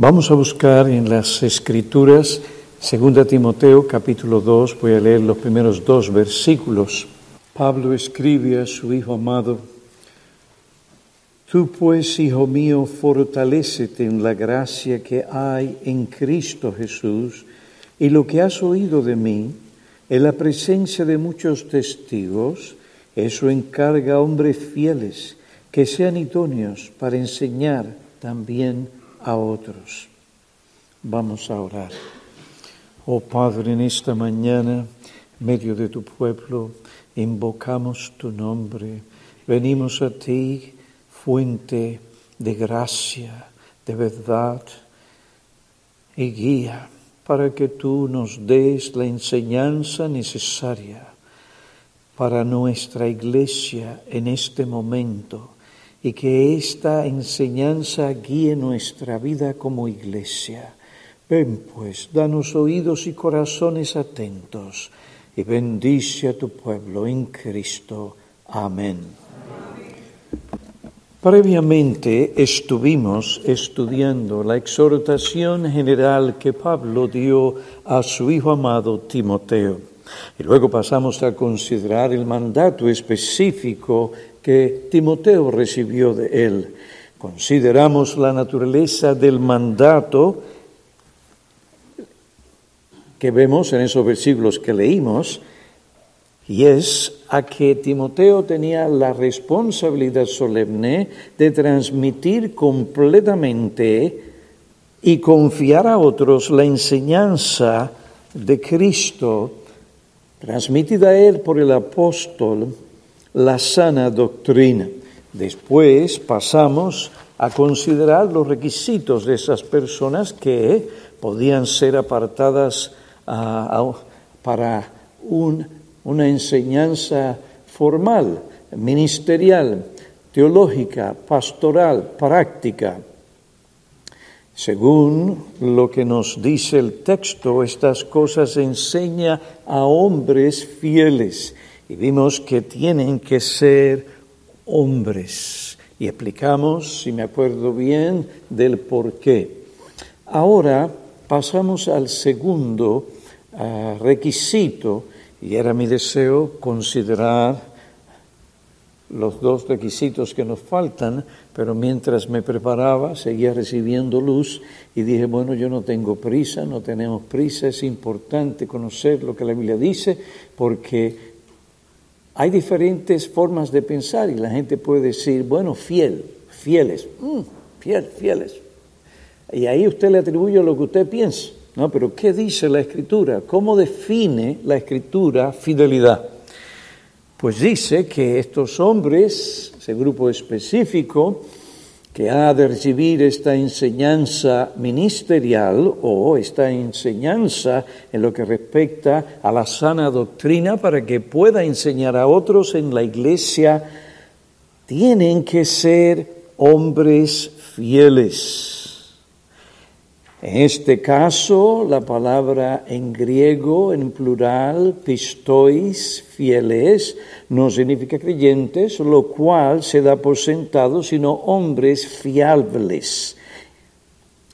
Vamos a buscar en las Escrituras, 2 Timoteo capítulo 2, voy a leer los primeros dos versículos. Pablo escribe a su hijo amado, Tú pues, hijo mío, fortalécete en la gracia que hay en Cristo Jesús y lo que has oído de mí, en la presencia de muchos testigos, eso encarga a hombres fieles que sean idóneos para enseñar también a otros. Vamos a orar. Oh Padre, en esta mañana, medio de tu pueblo, invocamos tu nombre. Venimos a ti, fuente de gracia, de verdad y guía, para que tú nos des la enseñanza necesaria para nuestra iglesia en este momento y que esta enseñanza guíe nuestra vida como iglesia. Ven pues, danos oídos y corazones atentos y bendice a tu pueblo en Cristo. Amén. Previamente estuvimos estudiando la exhortación general que Pablo dio a su hijo amado Timoteo. Y luego pasamos a considerar el mandato específico que Timoteo recibió de él. Consideramos la naturaleza del mandato que vemos en esos versículos que leímos, y es a que Timoteo tenía la responsabilidad solemne de transmitir completamente y confiar a otros la enseñanza de Cristo, transmitida a él por el apóstol la sana doctrina. Después pasamos a considerar los requisitos de esas personas que podían ser apartadas ah, para una enseñanza formal, ministerial, teológica, pastoral, práctica. Según lo que nos dice el texto, estas cosas enseña a hombres fieles y vimos que tienen que ser hombres. Y explicamos, si me acuerdo bien, del por qué. Ahora pasamos al segundo ah, requisito, y era mi deseo considerar los dos requisitos que nos faltan, pero mientras me preparaba seguía recibiendo luz y dije, bueno, yo no tengo prisa, no tenemos prisa, es importante conocer lo que la Biblia dice, porque hay diferentes formas de pensar y la gente puede decir, bueno, fiel, fieles, mm, fiel, fieles. Y ahí usted le atribuye lo que usted piensa. No, pero ¿qué dice la Escritura? ¿Cómo define la Escritura fidelidad? Pues dice que estos hombres, ese grupo específico, que ha de recibir esta enseñanza ministerial o esta enseñanza en lo que respecta a la sana doctrina para que pueda enseñar a otros en la iglesia, tienen que ser hombres fieles. En este caso, la palabra en griego, en plural, pistois, fieles, no significa creyentes, lo cual se da por sentado, sino hombres fiables,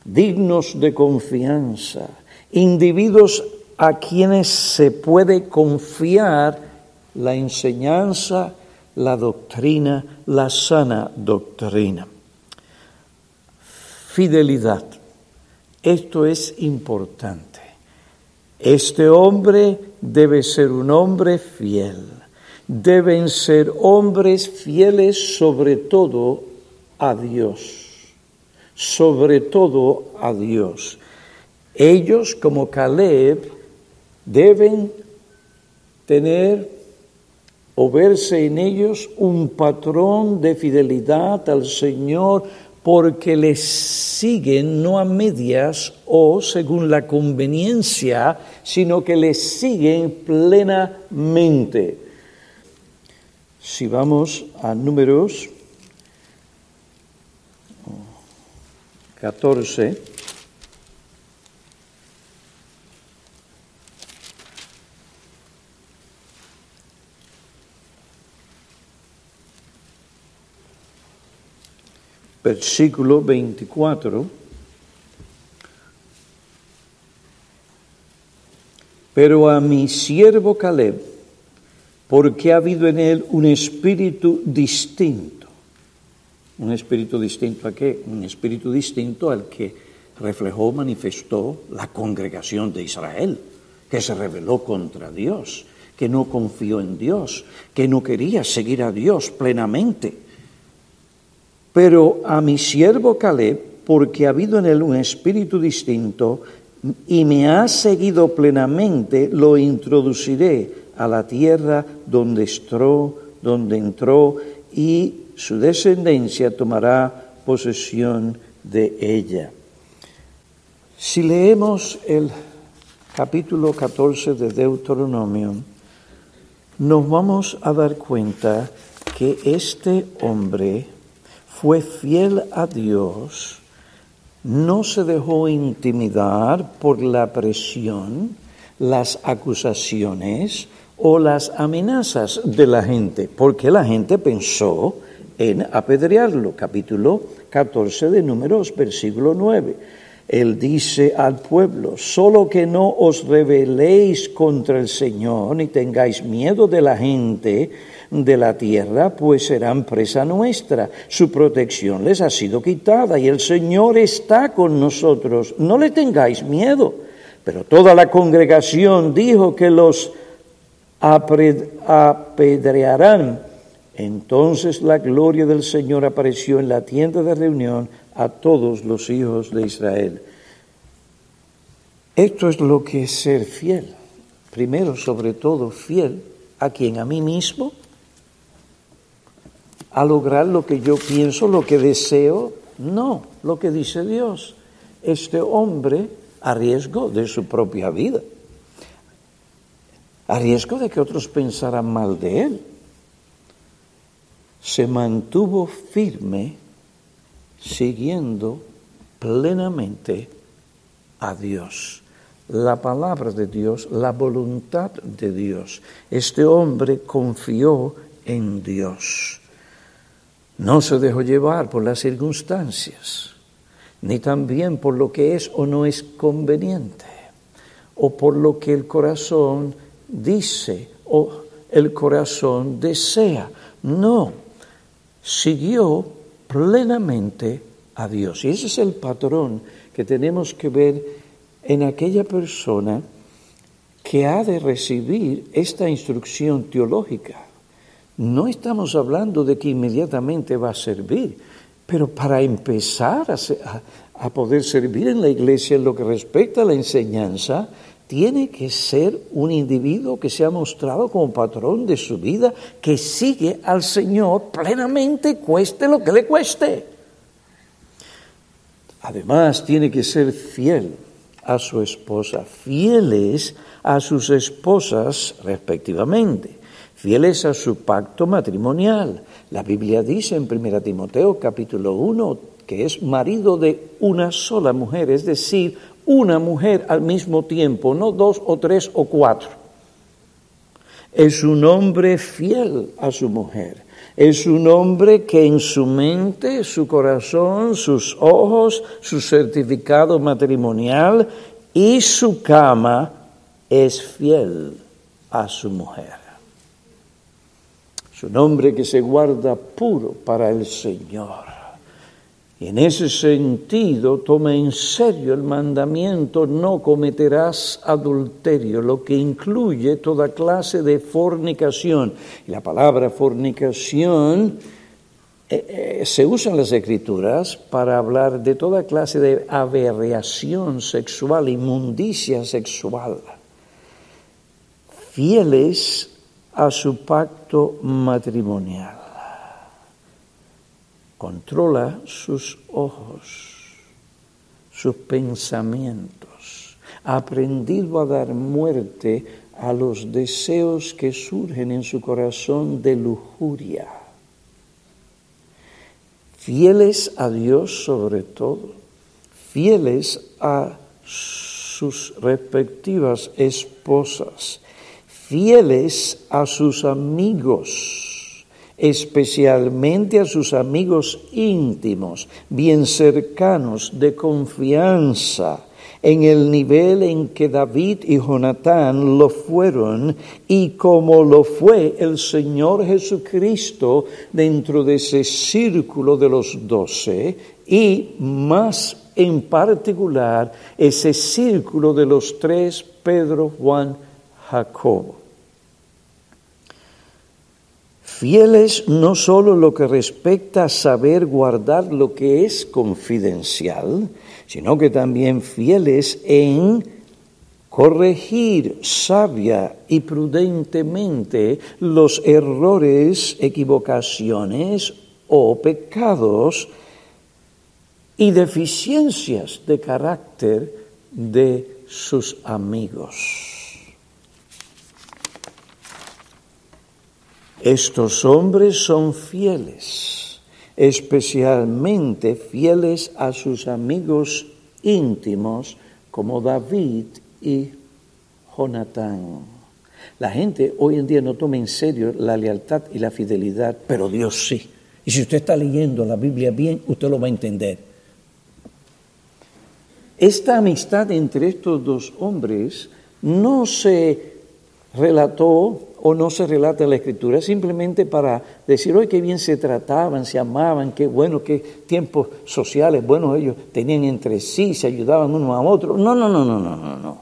dignos de confianza, individuos a quienes se puede confiar la enseñanza, la doctrina, la sana doctrina. Fidelidad. Esto es importante. Este hombre debe ser un hombre fiel. Deben ser hombres fieles sobre todo a Dios. Sobre todo a Dios. Ellos, como Caleb, deben tener o verse en ellos un patrón de fidelidad al Señor porque les siguen no a medias o según la conveniencia, sino que les siguen plenamente. Si vamos a números 14, versículo 24. Pero a mi siervo Caleb, porque ha habido en él un espíritu distinto. ¿Un espíritu distinto a qué? Un espíritu distinto al que reflejó, manifestó la congregación de Israel, que se rebeló contra Dios, que no confió en Dios, que no quería seguir a Dios plenamente. Pero a mi siervo Caleb, porque ha habido en él un espíritu distinto y me ha seguido plenamente, lo introduciré a la tierra donde entró, donde entró y su descendencia tomará posesión de ella. Si leemos el capítulo 14 de Deuteronomio, nos vamos a dar cuenta que este hombre fue fiel a Dios, no se dejó intimidar por la presión, las acusaciones o las amenazas de la gente, porque la gente pensó en apedrearlo. Capítulo 14 de Números, versículo 9. Él dice al pueblo, solo que no os rebeléis contra el Señor, ni tengáis miedo de la gente de la tierra, pues serán presa nuestra. Su protección les ha sido quitada y el Señor está con nosotros. No le tengáis miedo. Pero toda la congregación dijo que los apedrearán. Entonces la gloria del Señor apareció en la tienda de reunión a todos los hijos de Israel. Esto es lo que es ser fiel. Primero, sobre todo, fiel a quien a mí mismo, a lograr lo que yo pienso, lo que deseo, no, lo que dice Dios. Este hombre a riesgo de su propia vida, a riesgo de que otros pensaran mal de él, se mantuvo firme siguiendo plenamente a Dios. La palabra de Dios, la voluntad de Dios. Este hombre confió en Dios. No se dejó llevar por las circunstancias, ni también por lo que es o no es conveniente, o por lo que el corazón dice o el corazón desea. No, siguió plenamente a Dios. Y ese es el patrón que tenemos que ver en aquella persona que ha de recibir esta instrucción teológica. No estamos hablando de que inmediatamente va a servir, pero para empezar a, poder servir en la iglesia en lo que respecta a la enseñanza, tiene que ser un individuo que se ha mostrado como patrón de su vida, que sigue al Señor plenamente, cueste lo que le cueste. Además, tiene que ser fiel a su esposa, fieles a sus esposas respectivamente, fieles a su pacto matrimonial. La Biblia dice en 1 Timoteo capítulo 1 que es marido de una sola mujer, es decir, una mujer al mismo tiempo, no dos o tres o cuatro. Es un hombre fiel a su mujer. Es un hombre que en su mente, su corazón, sus ojos, su certificado matrimonial y su cama es fiel a su mujer. Es un hombre que se guarda puro para el Señor. Y en ese sentido toma en serio el mandamiento no cometerás adulterio, lo que incluye toda clase de fornicación. Y la palabra fornicación eh, eh, se usa en las escrituras para hablar de toda clase de aberración sexual, inmundicia sexual. Fieles a su pacto matrimonial controla sus ojos, sus pensamientos, ha aprendido a dar muerte a los deseos que surgen en su corazón de lujuria. Fieles a Dios sobre todo, fieles a sus respectivas esposas, fieles a sus amigos especialmente a sus amigos íntimos, bien cercanos, de confianza, en el nivel en que David y Jonatán lo fueron y como lo fue el Señor Jesucristo dentro de ese círculo de los doce y más en particular ese círculo de los tres, Pedro, Juan, Jacobo. Fieles no solo lo que respecta a saber guardar lo que es confidencial, sino que también fieles en corregir sabia y prudentemente los errores, equivocaciones o pecados y deficiencias de carácter de sus amigos. Estos hombres son fieles, especialmente fieles a sus amigos íntimos como David y Jonatán. La gente hoy en día no toma en serio la lealtad y la fidelidad, pero Dios sí. Y si usted está leyendo la Biblia bien, usted lo va a entender. Esta amistad entre estos dos hombres no se relató o no se relata en la escritura, simplemente para decir, hoy qué bien se trataban, se amaban, qué bueno, qué tiempos sociales buenos ellos tenían entre sí, se ayudaban uno a otro. No, no, no, no, no, no, no.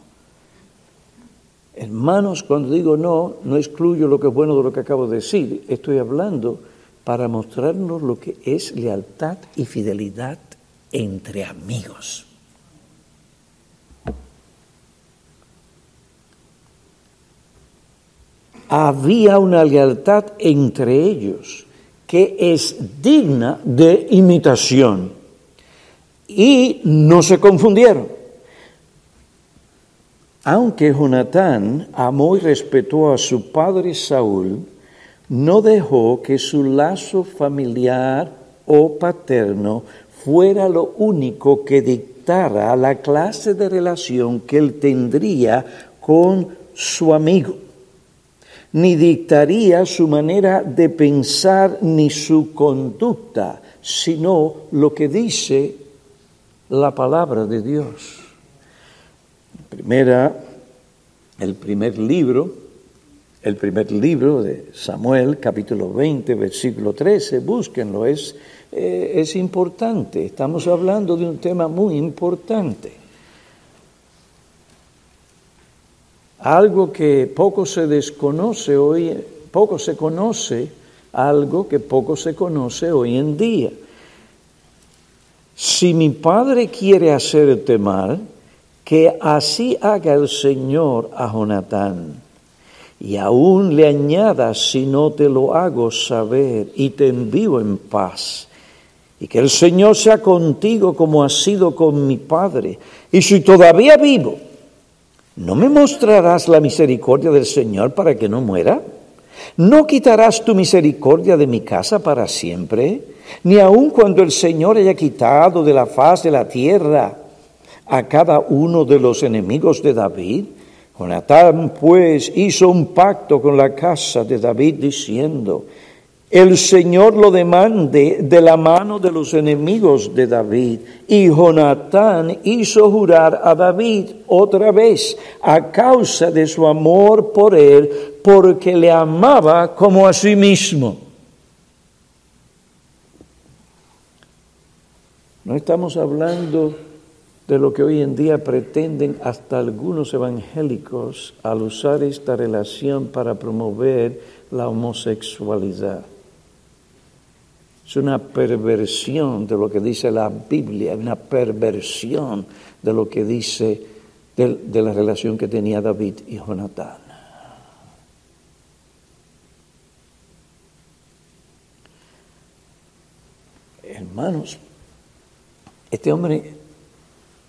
Hermanos, cuando digo no, no excluyo lo que es bueno de lo que acabo de decir, estoy hablando para mostrarnos lo que es lealtad y fidelidad entre amigos. Había una lealtad entre ellos que es digna de imitación. Y no se confundieron. Aunque Jonatán amó y respetó a su padre Saúl, no dejó que su lazo familiar o paterno fuera lo único que dictara la clase de relación que él tendría con su amigo ni dictaría su manera de pensar ni su conducta, sino lo que dice la palabra de Dios. Primera, el primer libro, el primer libro de Samuel, capítulo 20, versículo 13, búsquenlo, es, eh, es importante, estamos hablando de un tema muy importante. Algo que poco se desconoce hoy, poco se conoce, algo que poco se conoce hoy en día. Si mi padre quiere hacerte mal, que así haga el Señor a Jonatán. Y aún le añada si no te lo hago saber y te envío en paz. Y que el Señor sea contigo como ha sido con mi padre. Y si todavía vivo, ¿No me mostrarás la misericordia del Señor para que no muera? ¿No quitarás tu misericordia de mi casa para siempre? Ni aun cuando el Señor haya quitado de la faz de la tierra a cada uno de los enemigos de David. Jonatán pues hizo un pacto con la casa de David diciendo, el Señor lo demande de la mano de los enemigos de David. Y Jonatán hizo jurar a David otra vez a causa de su amor por él, porque le amaba como a sí mismo. No estamos hablando de lo que hoy en día pretenden hasta algunos evangélicos al usar esta relación para promover la homosexualidad. Es una perversión de lo que dice la Biblia, una perversión de lo que dice de, la relación que tenía David y Jonatán. Hermanos, este hombre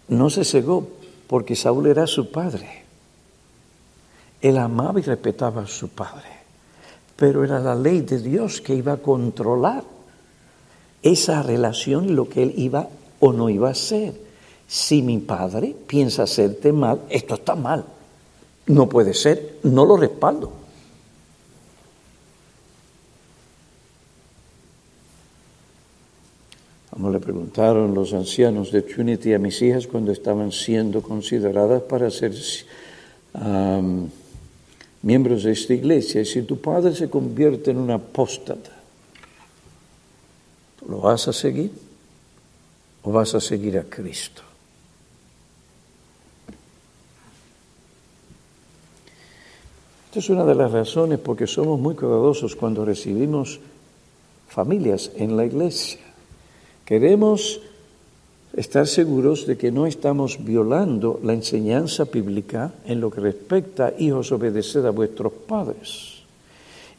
no se cegó porque Saúl era su padre. Él amaba y respetaba a su padre, pero era la ley de Dios que iba a controlar esa relación y lo que él iba o no iba a hacer. Si mi padre piensa hacerte mal, esto está mal. No puede ser, no lo respaldo. Como le preguntaron los ancianos de Trinity a mis hijas cuando estaban siendo consideradas para ser miembros de esta iglesia, si tu padre se convierte en un apóstata, ¿lo vas a seguir o vas a seguir a Cristo? Esta es una de las razones porque somos muy cuidadosos cuando recibimos familias en la iglesia. Queremos estar seguros de que no estamos violando la enseñanza bíblica en lo que respecta a hijos obedecer a vuestros padres.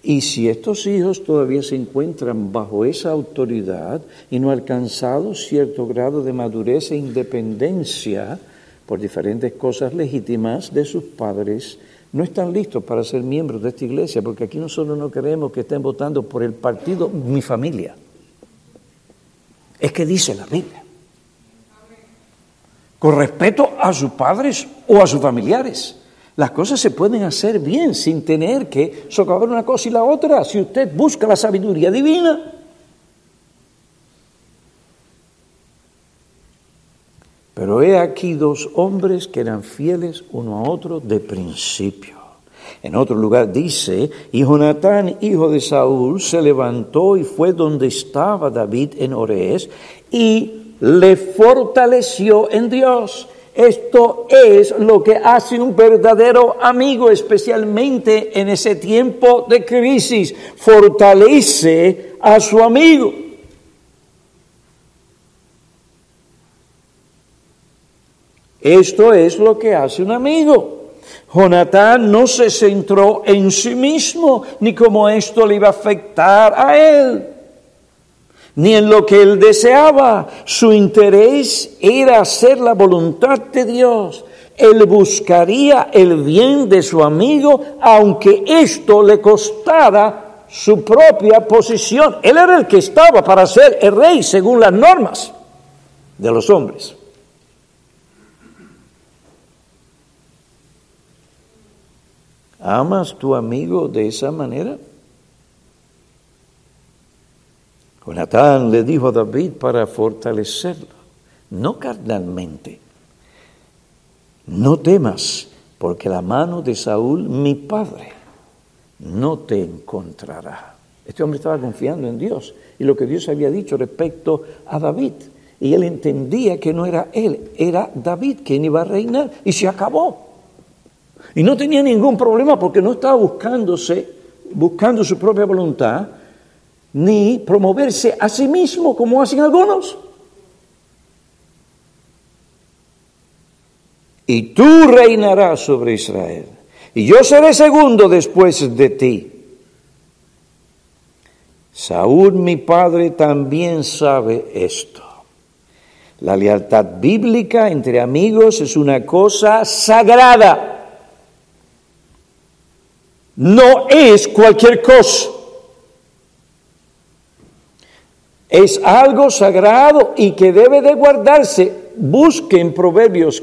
Y si estos hijos todavía se encuentran bajo esa autoridad y no han alcanzado cierto grado de madurez e independencia por diferentes cosas legítimas de sus padres, no están listos para ser miembros de esta iglesia, porque aquí nosotros no queremos que estén votando por el partido mi familia. Es que dice la Biblia. Con respeto a sus padres o a sus familiares. Las cosas se pueden hacer bien sin tener que socavar una cosa y la otra. Si usted busca la sabiduría divina, Pero he aquí dos hombres que eran fieles uno a otro de principio. En otro lugar dice, y Jonatán, hijo de Saúl, se levantó y fue donde estaba David en Ores y le fortaleció en Dios. Esto es lo que hace un verdadero amigo, especialmente en ese tiempo de crisis. Fortalece a su amigo. Esto es lo que hace un amigo. Jonatán no se centró en sí mismo, ni cómo esto le iba a afectar a él, ni en lo que él deseaba. Su interés era hacer la voluntad de Dios. Él buscaría el bien de su amigo, aunque esto le costara su propia posición. Él era el que estaba para ser el rey según las normas de los hombres. ¿Amas tu amigo de esa manera? Jonatán le dijo a David para fortalecerlo, no carnalmente. No temas, porque la mano de Saúl, mi padre, no te encontrará. Este hombre estaba confiando en Dios y lo que Dios había dicho respecto a David. Y él entendía que no era él, era David quien iba a reinar y se acabó. Y no tenía ningún problema porque no estaba buscándose, buscando su propia voluntad, ni promoverse a sí mismo como hacen algunos. Y tú reinarás sobre Israel, y yo seré segundo después de ti. Saúl, mi padre, también sabe esto. La lealtad bíblica entre amigos es una cosa sagrada no es cualquier cosa. Es algo sagrado y que debe de guardarse. Busquen proverbios,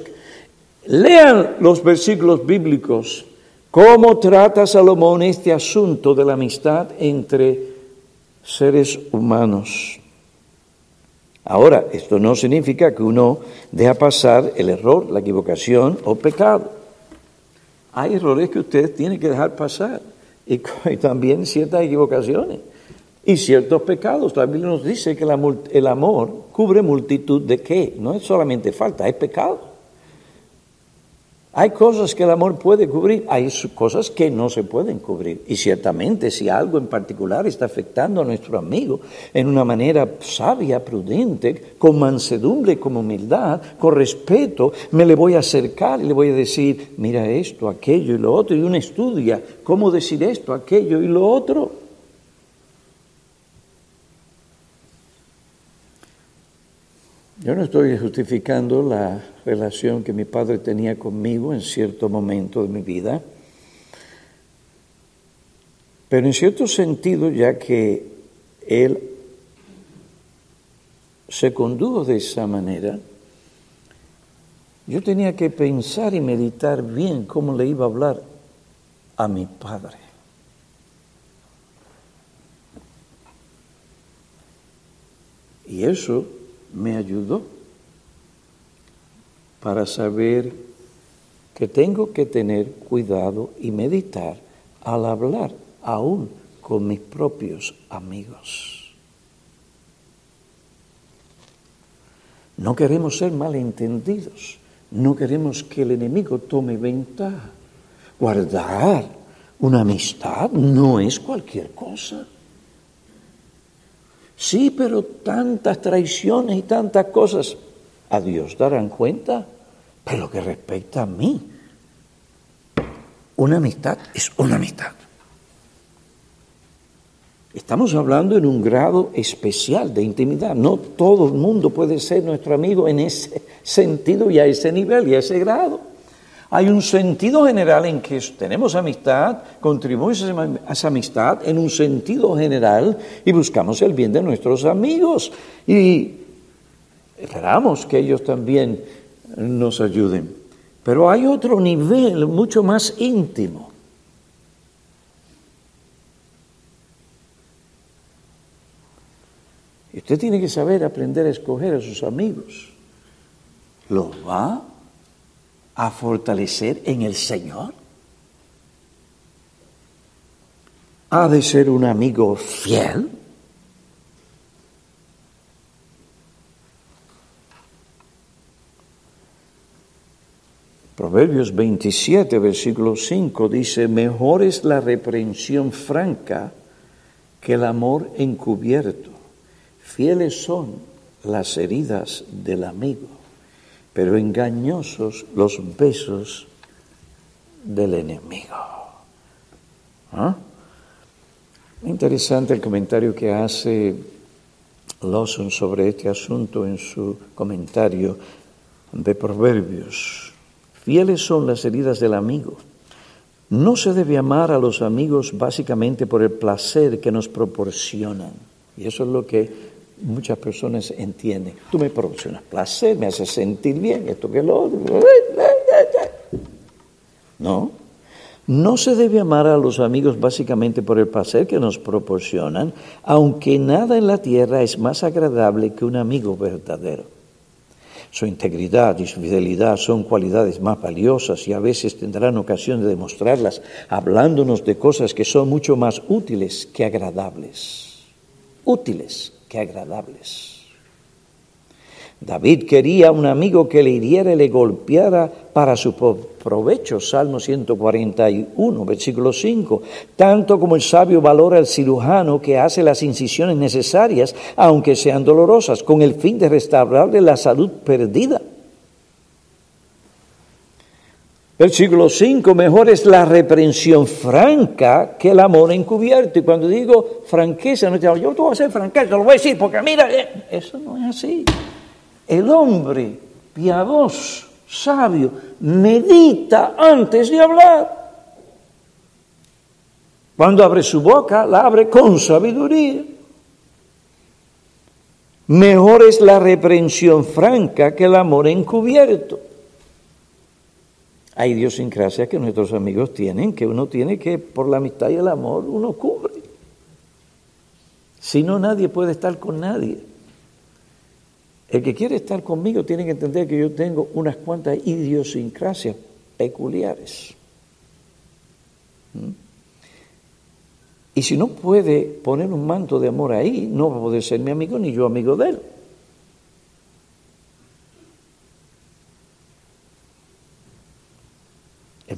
lean los versículos bíblicos, cómo trata Salomón este asunto de la amistad entre seres humanos. Ahora, esto no significa que uno deja pasar el error, la equivocación o pecado hay errores que usted tiene que dejar pasar y, también ciertas equivocaciones y ciertos pecados. La Biblia nos dice que el amor cubre multitud de qué, no es solamente falta, es pecado. Hay cosas que el amor puede cubrir, hay cosas que no se pueden cubrir. Y ciertamente si algo en particular está afectando a nuestro amigo en una manera sabia, prudente, con mansedumbre, con humildad, con respeto, me le voy a acercar y le voy a decir, mira esto, aquello y lo otro, y uno estudia cómo decir esto, aquello y lo otro. Yo no estoy justificando la relación que mi padre tenía conmigo en cierto momento de mi vida, pero en cierto sentido, ya que él se condujo de esa manera, yo tenía que pensar y meditar bien cómo le iba a hablar a mi padre. Y eso me ayudó para saber que tengo que tener cuidado y meditar al hablar aún con mis propios amigos. No queremos ser malentendidos, no queremos que el enemigo tome ventaja. Guardar una amistad no es cualquier cosa. Sí, pero tantas traiciones y tantas cosas, a Dios darán cuenta. Pero lo que respecta a mí, una amistad es una amistad. Estamos hablando en un grado especial de intimidad. No todo el mundo puede ser nuestro amigo en ese sentido y a ese nivel y a ese grado. Hay un sentido general en que tenemos amistad, contribuimos a esa amistad en un sentido general y buscamos el bien de nuestros amigos. Y esperamos que ellos también nos ayuden. Pero hay otro nivel mucho más íntimo usted tiene que saber aprender a escoger a sus amigos. ¿Los va a fortalecer en el Señor? ¿Ha de ser un amigo fiel? Proverbios 27, versículo 5 dice, mejor es la reprensión franca que el amor encubierto. Fieles son las heridas del amigo, pero engañosos los besos del enemigo. ¿Ah? Interesante el comentario que hace Lawson sobre este asunto en su comentario de Proverbios. Fieles son las heridas del amigo. No se debe amar a los amigos básicamente por el placer que nos proporcionan. Y eso es lo que muchas personas entienden. Tú me proporcionas placer, me haces sentir bien, esto que lo otro. No. No se debe amar a los amigos básicamente por el placer que nos proporcionan, aunque nada en la tierra es más agradable que un amigo verdadero. Su integridad y su fidelidad son cualidades más valiosas y a veces tendrán ocasión de demostrarlas hablándonos de cosas que son mucho más útiles que agradables. Útiles que agradables. David quería un amigo que le hiriera y le golpeara para su provecho, Salmo 141, versículo 5, tanto como el sabio valora al cirujano que hace las incisiones necesarias, aunque sean dolorosas, con el fin de restaurarle la salud perdida. Versículo 5, mejor es la reprensión franca que el amor encubierto. Y cuando digo franqueza, no te digo, yo te voy a hacer franqueza, lo voy a decir, porque mira, eh, eso no es así. El hombre piadoso, sabio, medita antes de hablar. Cuando abre su boca, la abre con sabiduría. Mejor es la reprensión franca que el amor encubierto. Hay idiosincrasia que nuestros amigos tienen, que uno tiene que, por la amistad y el amor, uno cubre. Si no, nadie puede estar con nadie. El que quiere estar conmigo tiene que entender que yo tengo unas cuantas idiosincrasias peculiares. ¿Mm? Y si no puede poner un manto de amor ahí, no va a poder ser mi amigo ni yo amigo de él.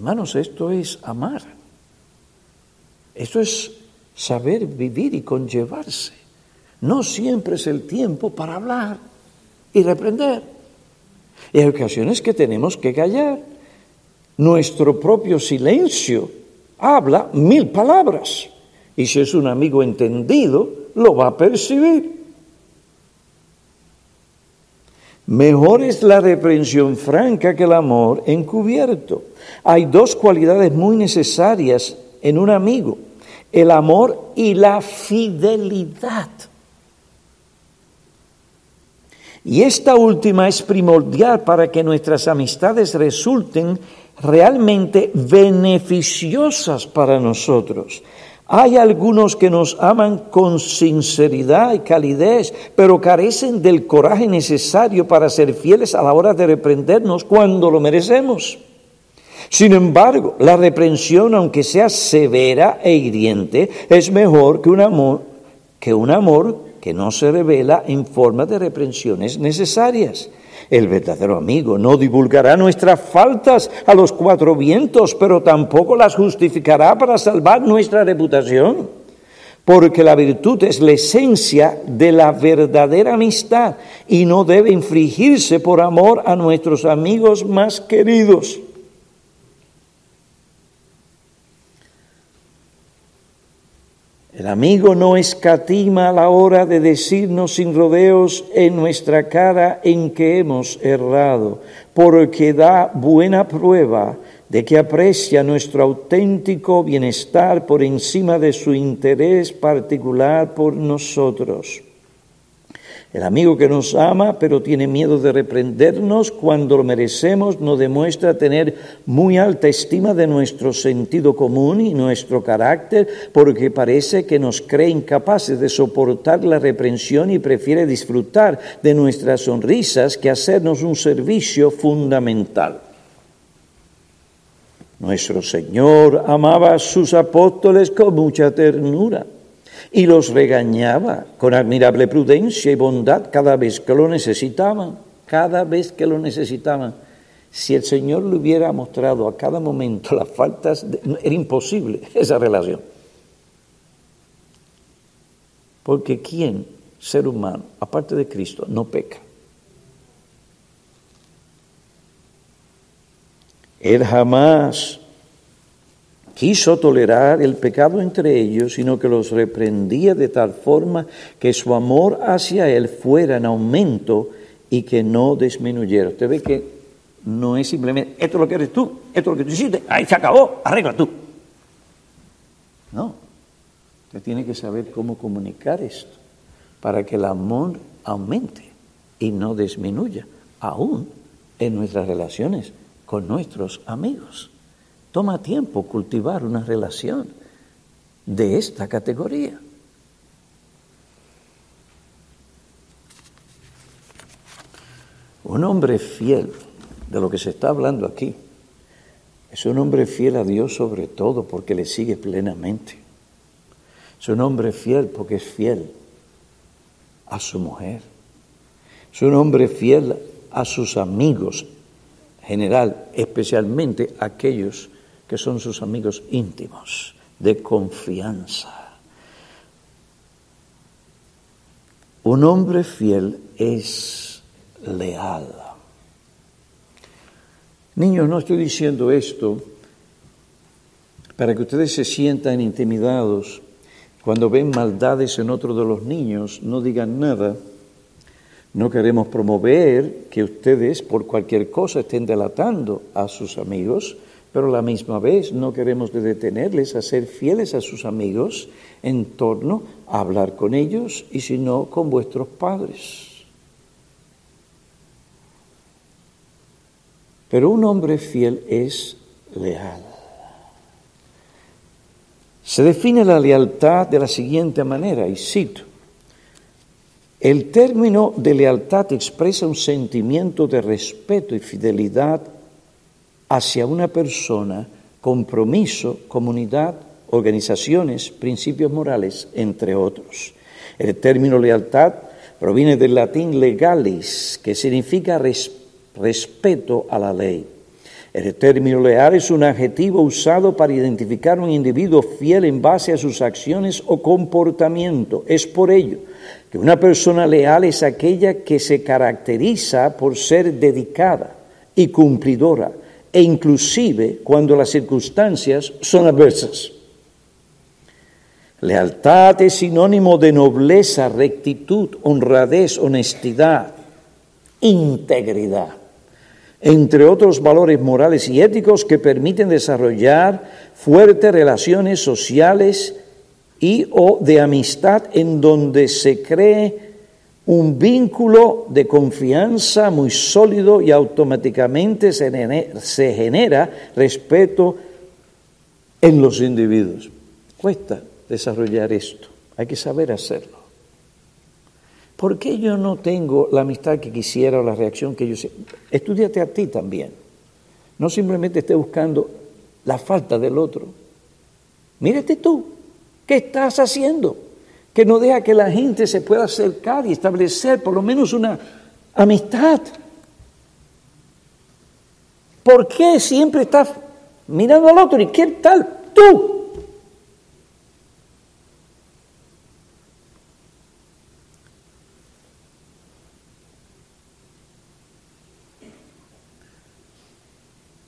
Hermanos, esto es amar. Esto es saber vivir y conllevarse. No siempre es el tiempo para hablar y reprender. Y hay ocasiones que tenemos que callar. Nuestro propio silencio habla mil palabras. Y si es un amigo entendido, lo va a percibir. Mejor es la reprensión franca que el amor encubierto. Hay dos cualidades muy necesarias en un amigo, el amor y la fidelidad. Y esta última es primordial para que nuestras amistades resulten realmente beneficiosas para nosotros. Hay algunos que nos aman con sinceridad y calidez, pero carecen del coraje necesario para ser fieles a la hora de reprendernos cuando lo merecemos. Sin embargo, la reprensión, aunque sea severa e hiriente, es mejor que un amor que no se revela en forma de reprensiones necesarias. El verdadero amigo no divulgará nuestras faltas a los cuatro vientos, pero tampoco las justificará para salvar nuestra reputación. Porque la virtud es la esencia de la verdadera amistad y no debe infligirse por amor a nuestros amigos más queridos. El amigo no escatima la hora de decirnos sin rodeos en nuestra cara en que hemos errado, porque da buena prueba de que aprecia nuestro auténtico bienestar por encima de su interés particular por nosotros. El amigo que nos ama pero tiene miedo de reprendernos cuando lo merecemos nos demuestra tener muy alta estima de nuestro sentido común y nuestro carácter porque parece que nos cree incapaces de soportar la reprensión y prefiere disfrutar de nuestras sonrisas que hacernos un servicio fundamental. Nuestro Señor amaba a sus apóstoles con mucha ternura y los regañaba con admirable prudencia y bondad cada vez que lo necesitaban, cada vez que lo necesitaban. Si el Señor le hubiera mostrado a cada momento las faltas, era imposible esa relación. Porque ¿quién, ser humano, aparte de Cristo, no peca? Él jamás quiso tolerar el pecado entre ellos, sino que los reprendía de tal forma que su amor hacia él fuera en aumento y que no disminuyera. Usted ve que no es simplemente, esto es lo que eres tú, esto es lo que tú hiciste, ahí se acabó, arregla tú. No, usted tiene que saber cómo comunicar esto para que el amor aumente y no disminuya, aún en nuestras relaciones con nuestros amigos. Toma tiempo cultivar una relación de esta categoría. Un hombre fiel, de lo que se está hablando aquí, es un hombre fiel a Dios sobre todo porque le sigue plenamente. Es un hombre fiel porque es fiel a su mujer. Es un hombre fiel a sus amigos, general, especialmente aquellos que son sus amigos íntimos, de confianza. Un hombre fiel es leal. Niños, no estoy diciendo esto para que ustedes se sientan intimidados cuando ven maldades en otro de los niños, no digan nada. No queremos promover que ustedes por cualquier cosa estén delatando a sus amigos, pero a la misma vez no queremos detenerles a ser fieles a sus amigos en torno a hablar con ellos y si no con vuestros padres. Pero un hombre fiel es leal. Se define la lealtad de la siguiente manera, y cito, el término de lealtad expresa un sentimiento de respeto y fidelidad hacia una persona, compromiso, comunidad, organizaciones, principios morales, entre otros. El término lealtad proviene del latín legalis, que significa respeto a la ley. El término leal es un adjetivo usado para identificar un individuo fiel en base a sus acciones o comportamiento. Es por ello que una persona leal es aquella que se caracteriza por ser dedicada y cumplidora, e inclusive cuando las circunstancias son adversas. Lealtad es sinónimo de nobleza, rectitud, honradez, honestidad, integridad, entre otros valores morales y éticos que permiten desarrollar fuertes relaciones sociales y o de amistad en donde se cree un vínculo de confianza muy sólido y automáticamente se genera, respeto en los individuos. Cuesta desarrollar esto, hay que saber hacerlo. ¿Por qué yo no tengo la amistad que quisiera o la reacción que yo... Estudiate a ti también. No simplemente esté buscando la falta del otro. Mírate tú, ¿qué estás haciendo? Que no deja que la gente se pueda acercar y establecer por lo menos una amistad. ¿Por qué siempre estás mirando al otro? ¿Y qué tal tú?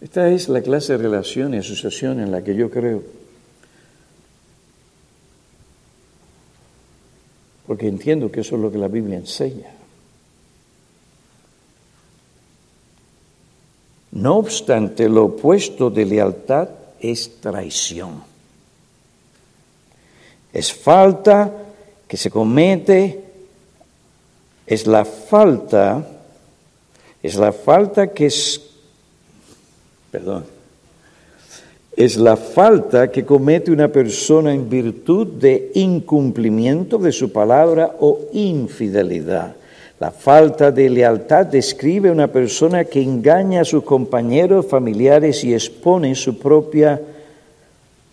Esta es la clase de relación y asociación en la que yo creo. Porque entiendo que eso es lo que la Biblia enseña. No obstante, lo opuesto de lealtad es traición. Es falta que se comete, es la falta, es la falta que es, perdón, es la falta que comete una persona en virtud de incumplimiento de su palabra o infidelidad. La falta de lealtad describe una persona que engaña a sus compañeros, familiares y expone su propia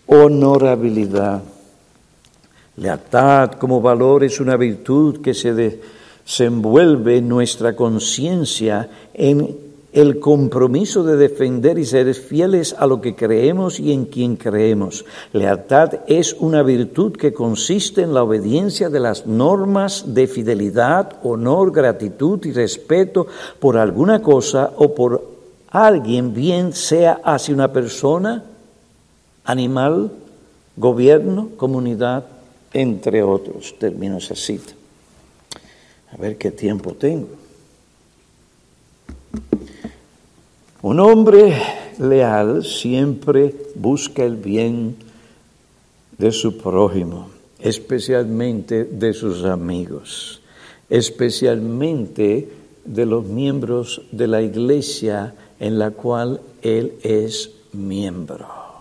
honorabilidad. Lealtad como valor es una virtud que se desenvuelve en nuestra conciencia en el compromiso de defender y ser fieles a lo que creemos y en quien creemos. Lealtad es una virtud que consiste en la obediencia de las normas de fidelidad, honor, gratitud y respeto por alguna cosa o por alguien, bien sea hacia una persona, animal, gobierno, comunidad, entre otros. Termino esa cita. A ver qué tiempo tengo. Un hombre leal siempre busca el bien de su prójimo, especialmente de sus amigos, especialmente de los miembros de la iglesia en la cual él es miembro.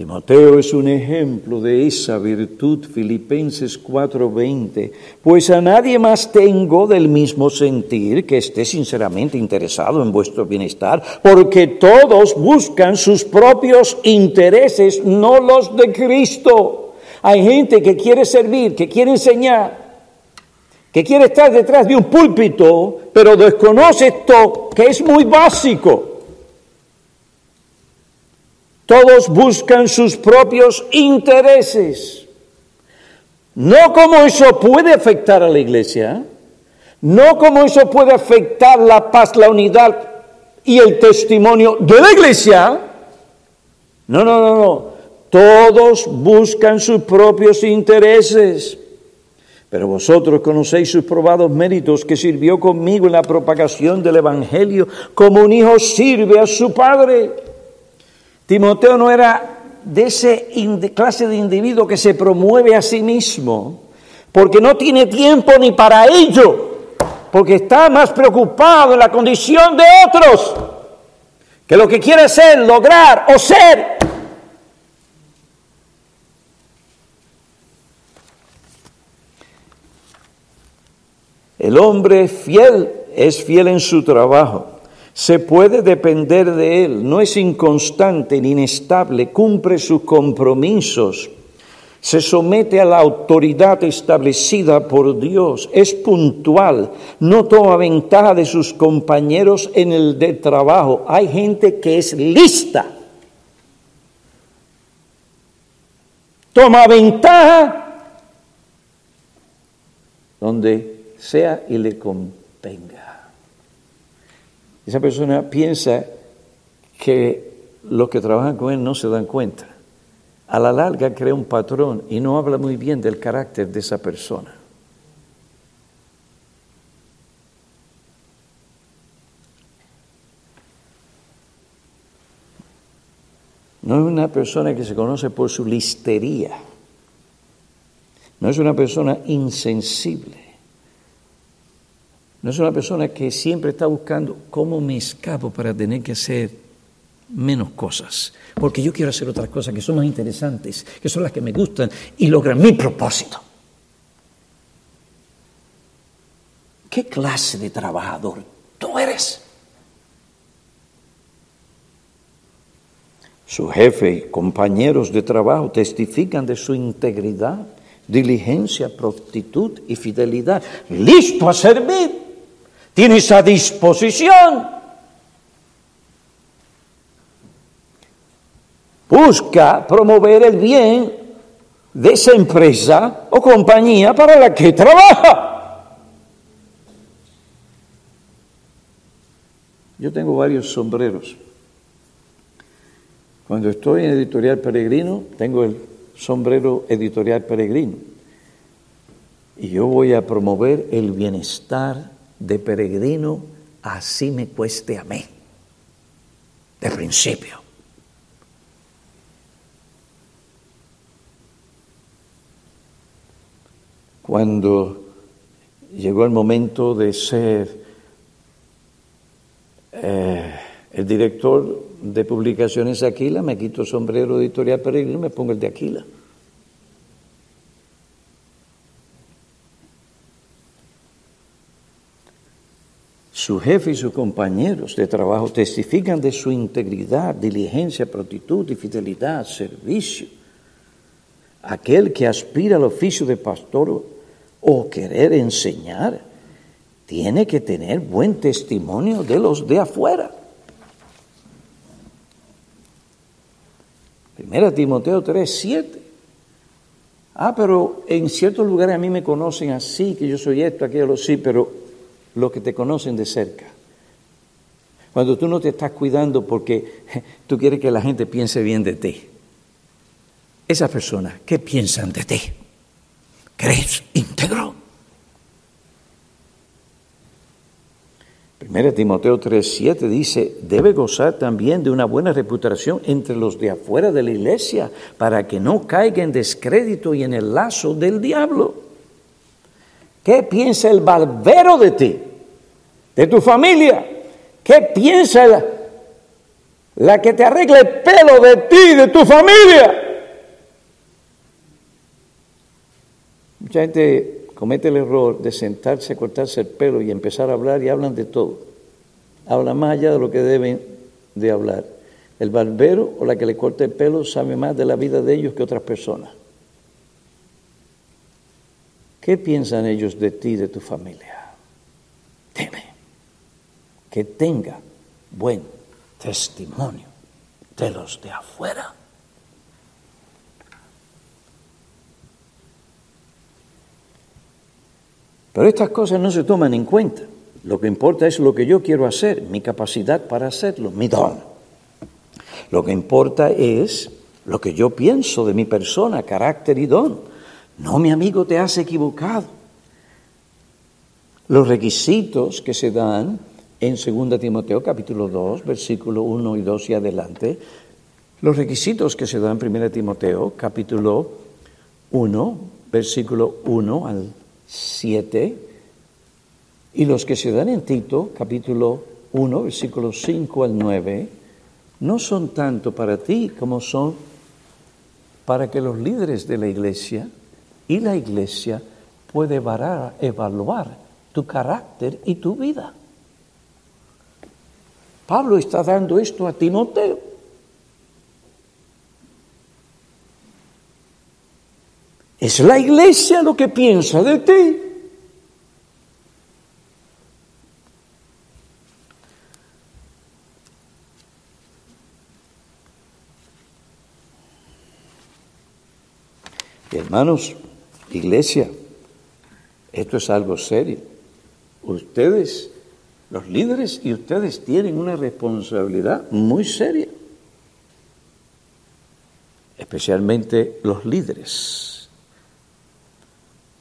Timoteo es un ejemplo de esa virtud, Filipenses 4:20, pues a nadie más tengo del mismo sentir que esté sinceramente interesado en vuestro bienestar, porque todos buscan sus propios intereses, no los de Cristo. Hay gente que quiere servir, que quiere enseñar, que quiere estar detrás de un púlpito, pero desconoce esto que es muy básico. Todos buscan sus propios intereses. No como eso puede afectar a la iglesia, no como eso puede afectar la paz, la unidad y el testimonio de la iglesia. No, no, no, no. Todos buscan sus propios intereses. Pero vosotros conocéis sus probados méritos que sirvió conmigo en la propagación del Evangelio como un hijo sirve a su padre. Timoteo no era de ese clase de individuo que se promueve a sí mismo, porque no tiene tiempo ni para ello, porque está más preocupado en la condición de otros que lo que quiere ser, lograr o ser. El hombre fiel es fiel en su trabajo. Se puede depender de Él, no es inconstante ni inestable, cumple sus compromisos, se somete a la autoridad establecida por Dios, es puntual, no toma ventaja de sus compañeros en el de trabajo. Hay gente que es lista, toma ventaja donde sea y le convenga. Esa persona piensa que los que trabajan con él no se dan cuenta. A la larga crea un patrón y no habla muy bien del carácter de esa persona. No es una persona que se conoce por su listería. No es una persona insensible. No es una persona que siempre está buscando cómo me escapo para tener que hacer menos cosas, porque yo quiero hacer otras cosas que son más interesantes, que son las que me gustan y logran mi propósito. ¿Qué clase de trabajador tú eres? Su jefe y compañeros de trabajo testifican de su integridad, diligencia, prontitud y fidelidad. Listo a servir. Tiene esa disposición. Busca promover el bien de esa empresa o compañía para la que trabaja. Yo tengo varios sombreros. Cuando estoy en Editorial Peregrino, tengo el sombrero Editorial Peregrino. Y yo voy a promover el bienestar de Peregrino, así me cueste a mí, de principio. Cuando llegó el momento de ser eh, el director de publicaciones Aquila, me quito sombrero editorial Peregrino y me pongo el de Aquila. Su jefe y sus compañeros de trabajo testifican de su integridad, diligencia, prontitud y fidelidad, servicio. Aquel que aspira al oficio de pastor o querer enseñar, tiene que tener buen testimonio de los de afuera. Primera Timoteo 3, 7. Ah, pero en ciertos lugares a mí me conocen así, que yo soy esto, aquello, sí, pero los que te conocen de cerca. Cuando tú no te estás cuidando porque tú quieres que la gente piense bien de ti. Esas personas, ¿qué piensan de ti? ¿Crees íntegro? 1 Timoteo 3:7 dice, debe gozar también de una buena reputación entre los de afuera de la iglesia para que no caiga en descrédito y en el lazo del diablo. ¿Qué piensa el barbero de ti? ¿De tu familia? ¿Qué piensa la, que te arregla el pelo de ti, de tu familia? Mucha gente comete el error de sentarse, cortarse el pelo y empezar a hablar y hablan de todo. Hablan más allá de lo que deben de hablar. El barbero o la que le corta el pelo sabe más de la vida de ellos que otras personas. ¿Qué piensan ellos de ti, de tu familia? Teme que tenga buen testimonio de los de afuera. Pero estas cosas no se toman en cuenta. Lo que importa es lo que yo quiero hacer, mi capacidad para hacerlo, mi don. Lo que importa es lo que yo pienso de mi persona, carácter y don. No, mi amigo, te has equivocado. Los requisitos que se dan en 2 Timoteo capítulo 2, versículo 1 y 2 y adelante, los requisitos que se dan en 1 Timoteo capítulo 1, versículo 1 al 7 y los que se dan en Tito, capítulo 1, versículos 5 al 9, no son tanto para ti como son para que los líderes de la iglesia y la iglesia puedan evaluar tu carácter y tu vida. Pablo está dando esto a Timoteo. Es la iglesia lo que piensa de ti. hermanos, iglesia, esto es algo serio. Ustedes, los líderes y ustedes tienen una responsabilidad muy seria, especialmente los líderes.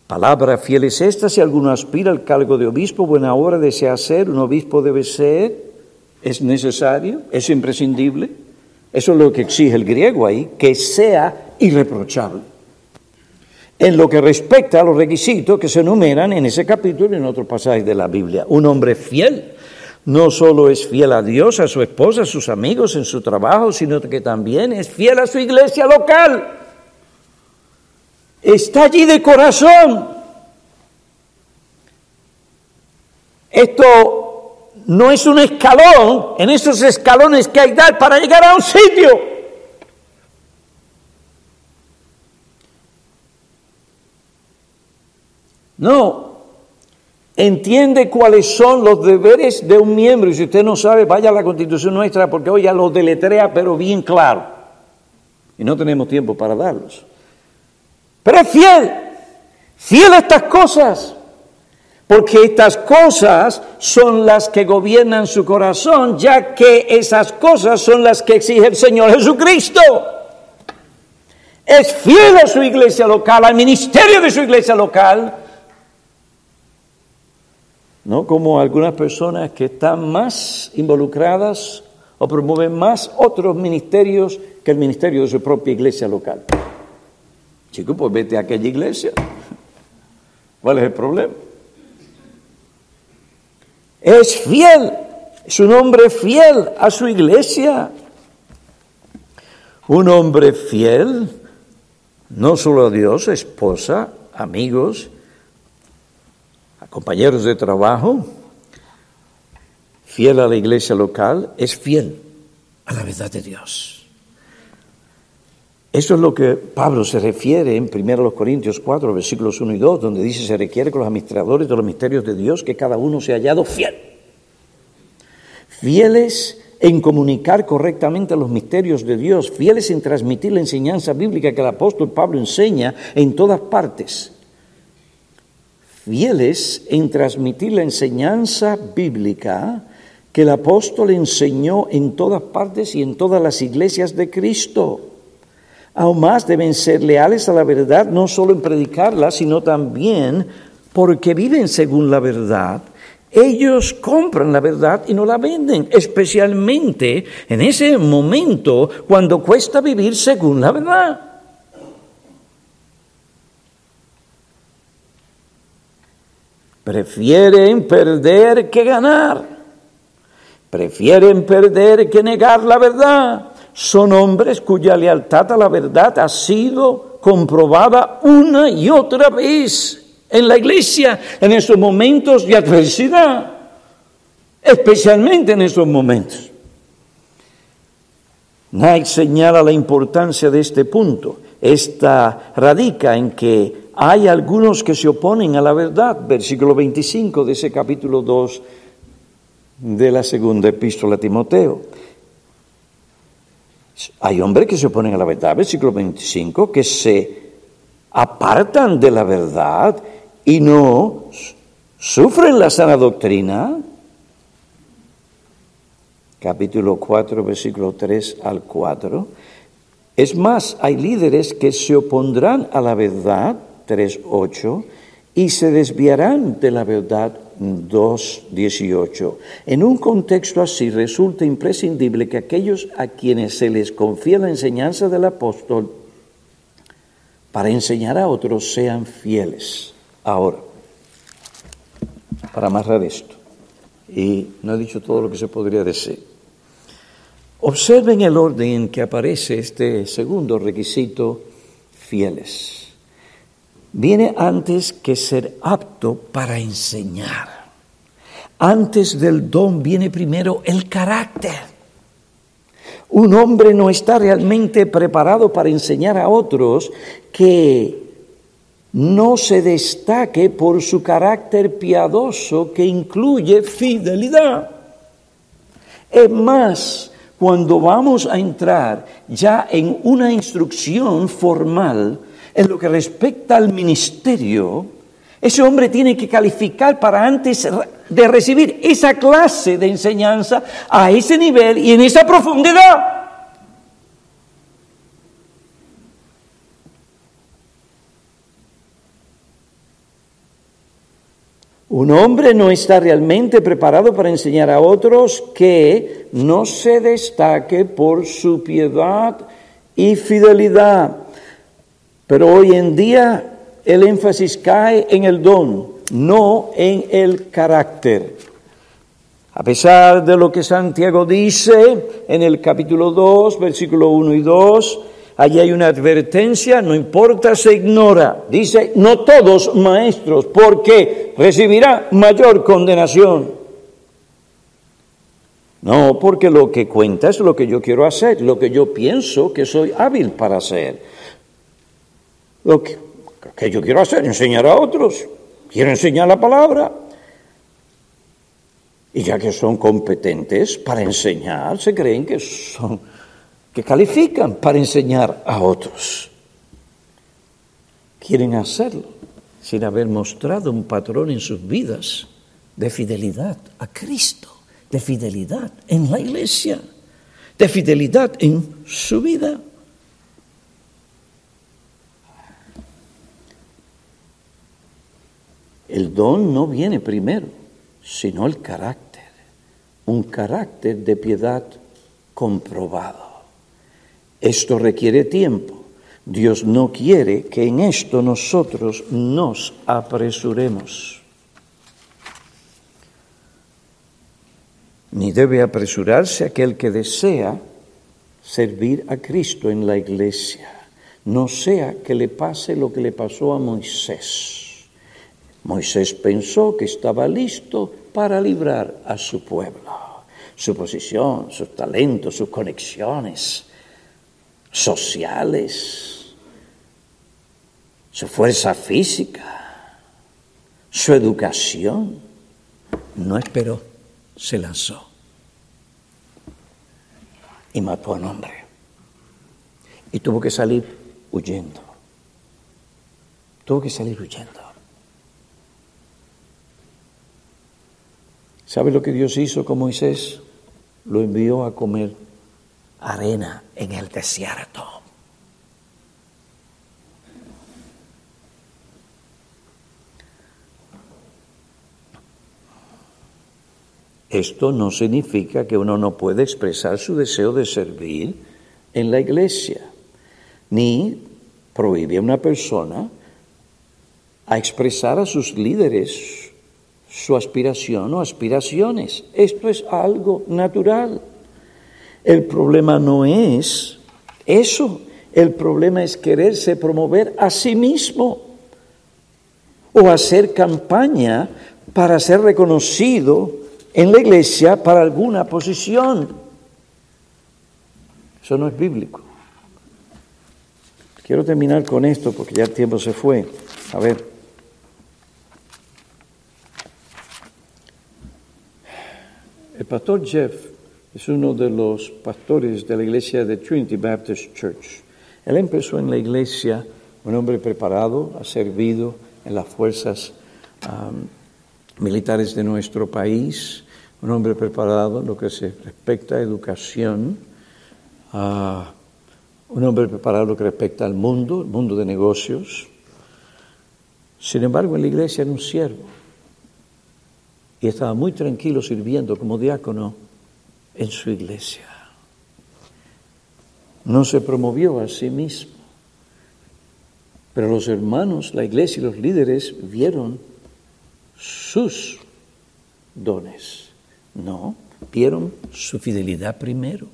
Palabra fiel es esta, si alguno aspira al cargo de obispo, buena obra desea ser, un obispo debe ser, es necesario, es imprescindible. Eso es lo que exige el griego ahí, que sea irreprochable. En lo que respecta a los requisitos que se enumeran en ese capítulo y en otros pasajes de la Biblia. Un hombre fiel, no solo es fiel a Dios, a su esposa, a sus amigos, en su trabajo, sino que también es fiel a su iglesia local. Está allí de corazón. Esto no es un escalón en esos escalones que hay que dar para llegar a un sitio. No, entiende cuáles son los deberes de un miembro. Y si usted no sabe, vaya a la constitución nuestra porque hoy ya lo deletrea, pero bien claro. Y no tenemos tiempo para darlos. Pero es fiel, fiel a estas cosas. Porque estas cosas son las que gobiernan su corazón, ya que esas cosas son las que exige el Señor Jesucristo. Es fiel a su iglesia local, al ministerio de su iglesia local, ¿no? Como algunas personas que están más involucradas o promueven más otros ministerios que el ministerio de su propia iglesia local. Chico, pues vete a aquella iglesia. ¿Cuál es el problema? Es fiel, es un hombre fiel a su iglesia. Un hombre fiel, no solo a Dios, esposa, amigos, compañeros de trabajo, fiel a la iglesia local, es fiel a la verdad de Dios. Eso es lo que Pablo se refiere en 1 Corintios 4, versículos 1 y 2, donde dice, se requiere con los administradores de los misterios de Dios que cada uno se hallado fiel. Fieles en comunicar correctamente los misterios de Dios, fieles en transmitir la enseñanza bíblica que el apóstol Pablo enseña en todas partes fieles en transmitir la enseñanza bíblica que el apóstol enseñó en todas partes y en todas las iglesias de Cristo. Aún más deben ser leales a la verdad, no solo en predicarla, sino también porque viven según la verdad. Ellos compran la verdad y no la venden, especialmente en ese momento cuando cuesta vivir según la verdad. Prefieren perder que ganar. Prefieren perder que negar la verdad. Son hombres cuya lealtad a la verdad ha sido comprobada una y otra vez en la iglesia, en esos momentos de adversidad, especialmente en esos momentos. Knight señala la importancia de este punto. Esta radica en que hay algunos que se oponen a la verdad, versículo 25 de ese capítulo 2 de la segunda epístola a Timoteo. Hay hombres que se oponen a la verdad, versículo 25, que se apartan de la verdad y no sufren la sana doctrina. Capítulo 4, versículo 3 al 4. Es más, hay líderes que se opondrán a la verdad 3.8, y se desviarán de la verdad 2.18. En un contexto así resulta imprescindible que aquellos a quienes se les confía la enseñanza del apóstol para enseñar a otros sean fieles. Ahora, para amarrar esto, y no he dicho todo lo que se podría decir, observen el orden en que aparece este segundo requisito, fieles viene antes que ser apto para enseñar. Antes del don viene primero el carácter. Un hombre no está realmente preparado para enseñar a otros que no se destaque por su carácter piadoso que incluye fidelidad. Es más, cuando vamos a entrar ya en una instrucción formal, en lo que respecta al ministerio, ese hombre tiene que calificar para antes de recibir esa clase de enseñanza a ese nivel y en esa profundidad. Un hombre no está realmente preparado para enseñar a otros que no se destaque por su piedad y fidelidad. Pero hoy en día el énfasis cae en el don, no en el carácter. A pesar de lo que Santiago dice en el capítulo 2, versículo 1 y 2, allí hay una advertencia, no importa, se ignora. Dice, no todos maestros, porque recibirá mayor condenación. No, porque lo que cuenta es lo que yo quiero hacer, lo que yo pienso que soy hábil para hacer. Lo que, que yo quiero hacer, enseñar a otros. Quiero enseñar la palabra. Y ya que son competentes para enseñar, se creen que son que califican para enseñar a otros. Quieren hacerlo sin haber mostrado un patrón en sus vidas de fidelidad a Cristo de fidelidad en la iglesia, de fidelidad en su vida. El don no viene primero, sino el carácter, un carácter de piedad comprobado. Esto requiere tiempo. Dios no quiere que en esto nosotros nos apresuremos. ni debe apresurarse aquel que desea servir a Cristo en la iglesia. No sea que le pase lo que le pasó a Moisés. Moisés pensó que estaba listo para librar a su pueblo. Su posición, sus talentos, sus conexiones sociales, su fuerza física, su educación. No esperó se lanzó y mató a un hombre. Y tuvo que salir huyendo. Tuvo que salir huyendo. ¿Sabe lo que Dios hizo con Moisés? Lo envió a comer arena en el desierto. Esto no significa que uno no puede expresar su deseo de servir en la iglesia, ni prohíbe a una persona a expresar a sus líderes su aspiración o aspiraciones. Esto es algo natural. El problema no es eso, el problema es quererse promover a sí mismo o hacer campaña para ser reconocido en la iglesia para alguna posición. Eso no es bíblico. Quiero terminar con esto porque ya el tiempo se fue. A ver. El pastor Jeff es uno de los pastores de la iglesia de Trinity Baptist Church. Él empezó en la iglesia, un hombre preparado, ha servido en las fuerzas militares de nuestro país, un hombre preparado en lo que se respecta a educación, un hombre preparado en lo que respecta al mundo, el mundo de negocios. Sin embargo, en la iglesia era un siervo y estaba muy tranquilo sirviendo como diácono en su iglesia. No se promovió a sí mismo, pero los hermanos, la iglesia y los líderes vieron sus dones no, vieron su fidelidad primero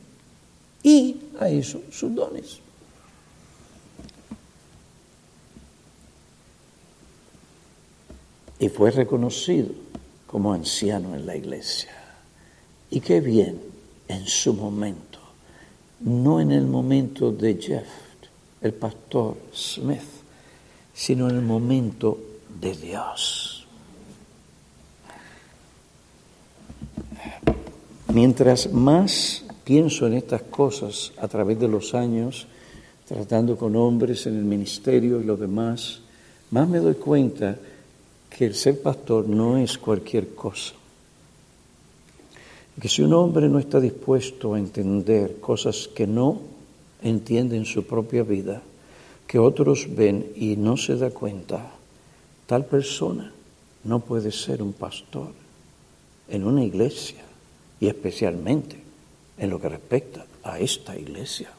y a eso sus dones. Y fue reconocido como anciano en la iglesia. Y qué bien en su momento, no en el momento de Jeff, el pastor Smith, sino en el momento de Dios. Mientras más pienso en estas cosas a través de los años, tratando con hombres en el ministerio y lo demás, más me doy cuenta que el ser pastor no es cualquier cosa. Que si un hombre no está dispuesto a entender cosas que no entiende en su propia vida, que otros ven y no se da cuenta, tal persona no puede ser un pastor en una iglesia y especialmente en lo que respecta a esta iglesia.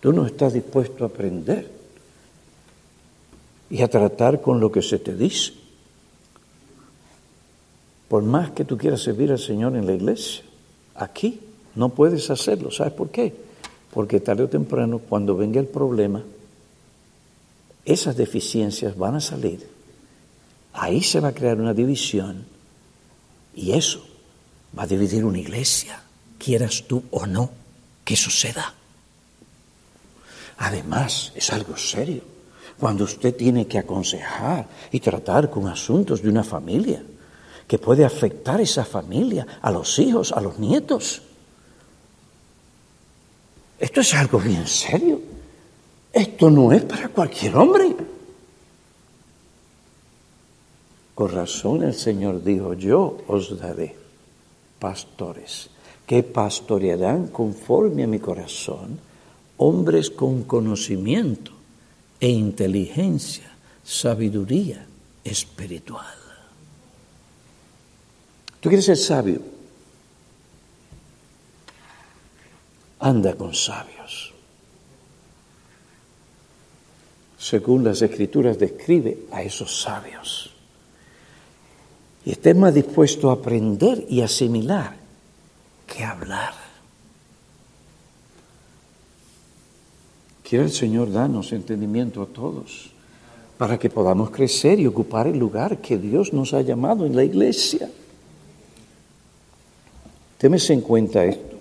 Tú no estás dispuesto a aprender y a tratar con lo que se te dice. por más que tú quieras servir al Señor en la iglesia, aquí no puedes hacerlo. ¿Sabes por qué? Porque tarde o temprano, cuando venga el problema, esas deficiencias van a salir. Ahí se va a crear una división y eso va a dividir una iglesia, quieras tú o no que suceda. Además, es algo serio. Cuando usted tiene que aconsejar y tratar con asuntos de una familia, que puede afectar a esa familia, a los hijos, a los nietos. Esto es algo bien serio. Esto no es para cualquier hombre. Con razón el Señor dijo, yo os daré pastores que pastorearán conforme a mi corazón, hombres con conocimiento e inteligencia, sabiduría espiritual. ¿Tú quieres ser sabio? Anda con sabios. Según las escrituras describe a esos sabios. Y esté más dispuesto a aprender y asimilar que hablar. Quiere el Señor darnos entendimiento a todos para que podamos crecer y ocupar el lugar que Dios nos ha llamado en la iglesia. Témese en cuenta esto.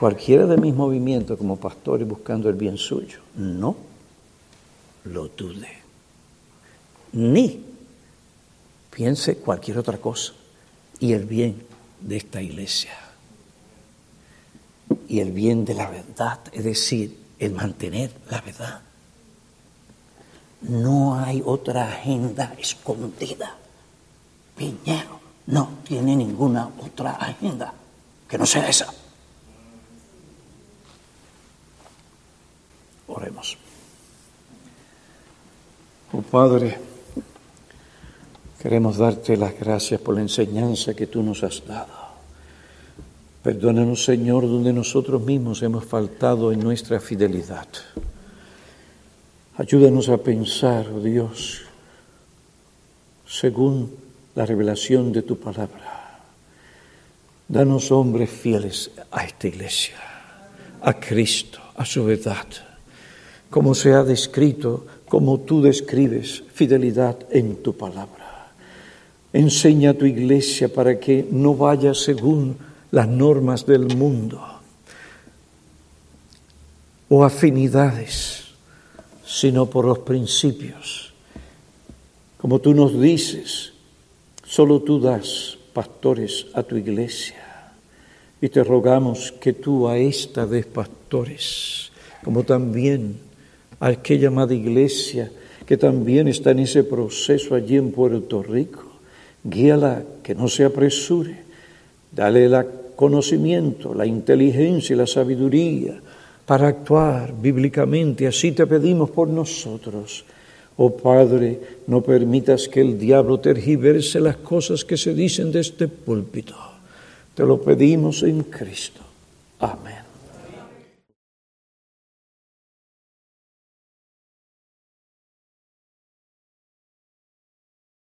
Cualquiera de mis movimientos como pastor y buscando el bien suyo, no lo dude. Ni piense cualquier otra cosa. Y el bien de esta iglesia. Y el bien de la verdad, es decir, el mantener la verdad. No hay otra agenda escondida. Piñero no tiene ninguna otra agenda que no sea esa. Oremos. Oh Padre, queremos darte las gracias por la enseñanza que tú nos has dado. Perdónanos, Señor, donde nosotros mismos hemos faltado en nuestra fidelidad. Ayúdanos a pensar, oh Dios, según la revelación de tu palabra. Danos hombres fieles a esta iglesia, a Cristo, a su verdad, como se ha descrito, como tú describes fidelidad en tu palabra. Enseña a tu iglesia para que no vaya según las normas del mundo o afinidades, sino por los principios. Como tú nos dices, Solo tú das pastores a tu iglesia y te rogamos que tú a esta des pastores, como también a aquella llamada iglesia que también está en ese proceso allí en Puerto Rico. Guíala, que no se apresure. Dale el conocimiento, la inteligencia y la sabiduría para actuar bíblicamente. Así te pedimos por nosotros Oh Padre, no permitas que el diablo tergiverse las cosas que se dicen de este púlpito. Te lo pedimos en Cristo. Amén.